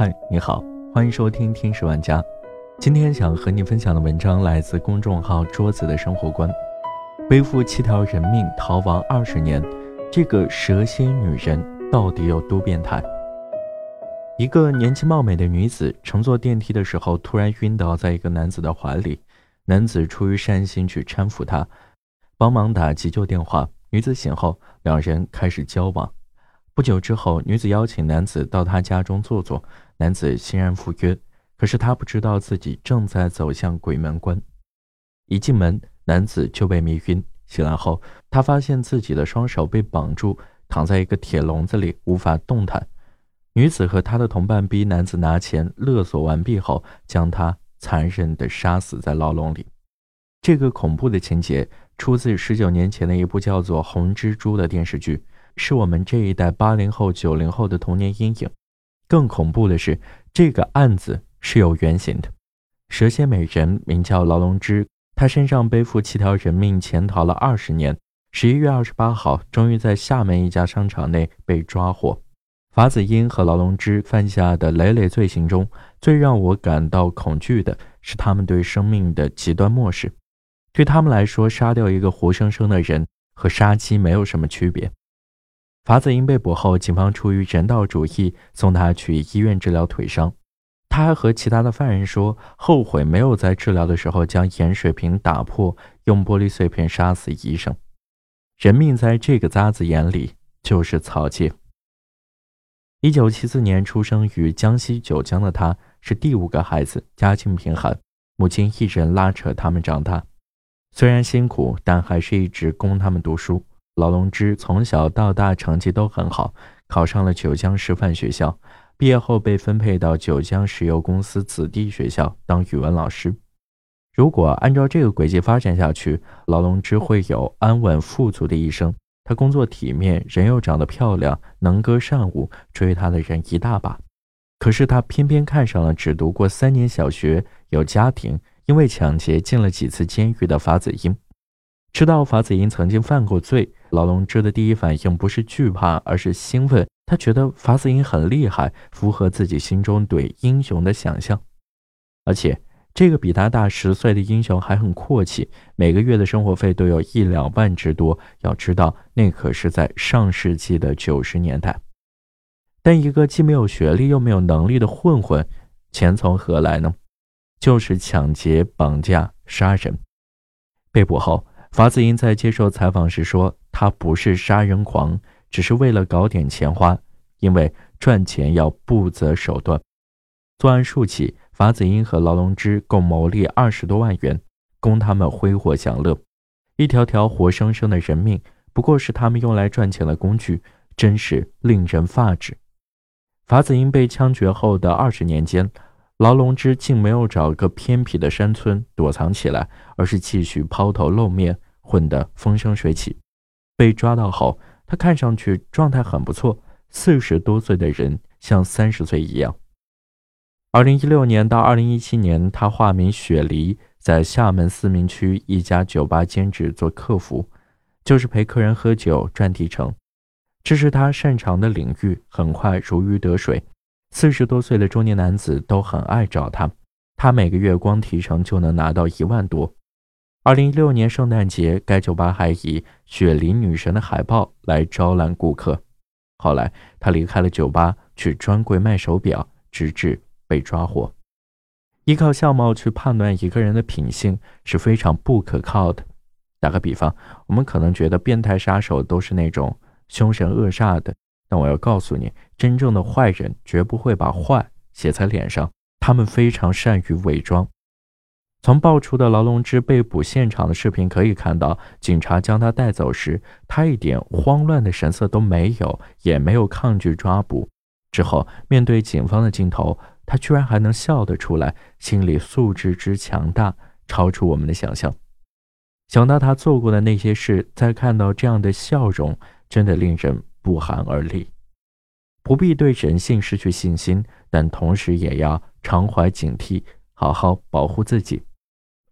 嗨，你好，欢迎收听《天使玩家》。今天想和你分享的文章来自公众号“桌子的生活观”。背负七条人命逃亡二十年，这个蛇蝎女人到底有多变态？一个年轻貌美的女子乘坐电梯的时候，突然晕倒在一个男子的怀里。男子出于善心去搀扶她，帮忙打急救电话。女子醒后，两人开始交往。不久之后，女子邀请男子到她家中坐坐，男子欣然赴约。可是他不知道自己正在走向鬼门关。一进门，男子就被迷晕。醒来后，他发现自己的双手被绑住，躺在一个铁笼子里，无法动弹。女子和她的同伴逼男子拿钱，勒索完毕后，将他残忍地杀死在牢笼里。这个恐怖的情节出自十九年前的一部叫做《红蜘蛛》的电视剧。是我们这一代八零后、九零后的童年阴影。更恐怖的是，这个案子是有原型的。蛇蝎美人名叫劳龙之，她身上背负七条人命，潜逃了二十年。十一月二十八号，终于在厦门一家商场内被抓获。法子英和劳龙之犯下的累累罪行中，最让我感到恐惧的是他们对生命的极端漠视。对他们来说，杀掉一个活生生的人和杀鸡没有什么区别。法子英被捕后，警方出于人道主义送他去医院治疗腿伤。他还和其他的犯人说，后悔没有在治疗的时候将盐水瓶打破，用玻璃碎片杀死医生。人命在这个渣子眼里就是草芥。一九七四年出生于江西九江的他，是第五个孩子，家境贫寒，母亲一人拉扯他们长大。虽然辛苦，但还是一直供他们读书。劳龙芝从小到大成绩都很好，考上了九江师范学校。毕业后被分配到九江石油公司子弟学校当语文老师。如果按照这个轨迹发展下去，劳龙芝会有安稳富足的一生。他工作体面，人又长得漂亮，能歌善舞，追他的人一大把。可是他偏偏看上了只读过三年小学、有家庭、因为抢劫进了几次监狱的法子英。知道法子英曾经犯过罪。老龙芝的第一反应不是惧怕，而是兴奋。他觉得法子英很厉害，符合自己心中对英雄的想象。而且，这个比他大十岁的英雄还很阔气，每个月的生活费都有一两万之多。要知道，那可是在上世纪的九十年代。但一个既没有学历又没有能力的混混，钱从何来呢？就是抢劫、绑架、杀人。被捕后，法子英在接受采访时说。他不是杀人狂，只是为了搞点钱花，因为赚钱要不择手段。作案数起，法子英和劳龙芝共牟利二十多万元，供他们挥霍享乐。一条条活生生的人命，不过是他们用来赚钱的工具，真是令人发指。法子英被枪决后的二十年间，劳龙之竟没有找个偏僻的山村躲藏起来，而是继续抛头露面，混得风生水起。被抓到后，他看上去状态很不错，四十多岁的人像三十岁一样。二零一六年到二零一七年，他化名雪梨，在厦门思明区一家酒吧兼职做客服，就是陪客人喝酒赚提成，这是他擅长的领域，很快如鱼得水。四十多岁的中年男子都很爱找他，他每个月光提成就能拿到一万多。二零一六年圣诞节，该酒吧还以“雪梨女神”的海报来招揽顾客。后来，他离开了酒吧，去专柜卖手表，直至被抓获。依靠相貌去判断一个人的品性是非常不可靠的。打个比方，我们可能觉得变态杀手都是那种凶神恶煞的，但我要告诉你，真正的坏人绝不会把坏写在脸上，他们非常善于伪装。从爆出的劳龙芝被捕现场的视频可以看到，警察将他带走时，他一点慌乱的神色都没有，也没有抗拒抓捕。之后面对警方的镜头，他居然还能笑得出来，心理素质之强大，超出我们的想象。想到他做过的那些事，再看到这样的笑容，真的令人不寒而栗。不必对人性失去信心，但同时也要常怀警惕，好好保护自己。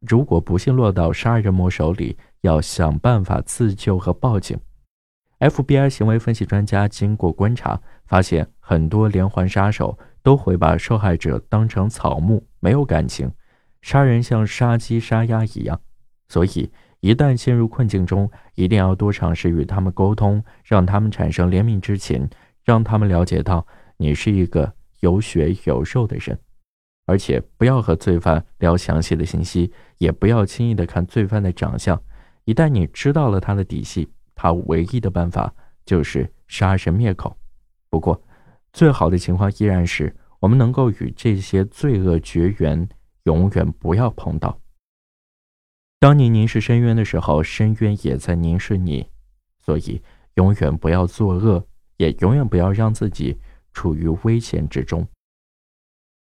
如果不幸落到杀人魔手里，要想办法自救和报警。FBI 行为分析专家经过观察，发现很多连环杀手都会把受害者当成草木，没有感情，杀人像杀鸡杀鸭一样。所以，一旦陷入困境中，一定要多尝试与他们沟通，让他们产生怜悯之情，让他们了解到你是一个有血有肉的人。而且不要和罪犯聊详细的信息，也不要轻易的看罪犯的长相。一旦你知道了他的底细，他唯一的办法就是杀人灭口。不过，最好的情况依然是我们能够与这些罪恶绝缘，永远不要碰到。当你凝视深渊的时候，深渊也在凝视你。所以，永远不要作恶，也永远不要让自己处于危险之中。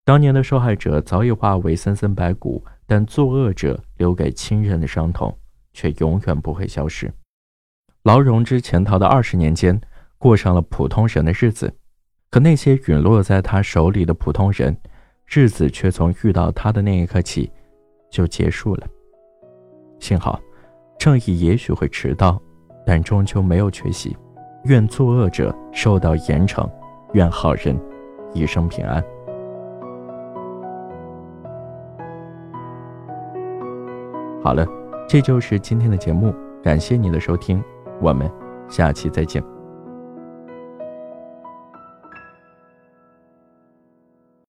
当年的受害者早已化为森森白骨，但作恶者留给亲人的伤痛却永远不会消失。劳荣枝潜逃的二十年间，过上了普通人的日子，可那些陨落在他手里的普通人，日子却从遇到他的那一刻起就结束了。幸好，正义也许会迟到，但终究没有缺席。愿作恶者受到严惩，愿好人一生平安。好了，这就是今天的节目，感谢你的收听，我们下期再见。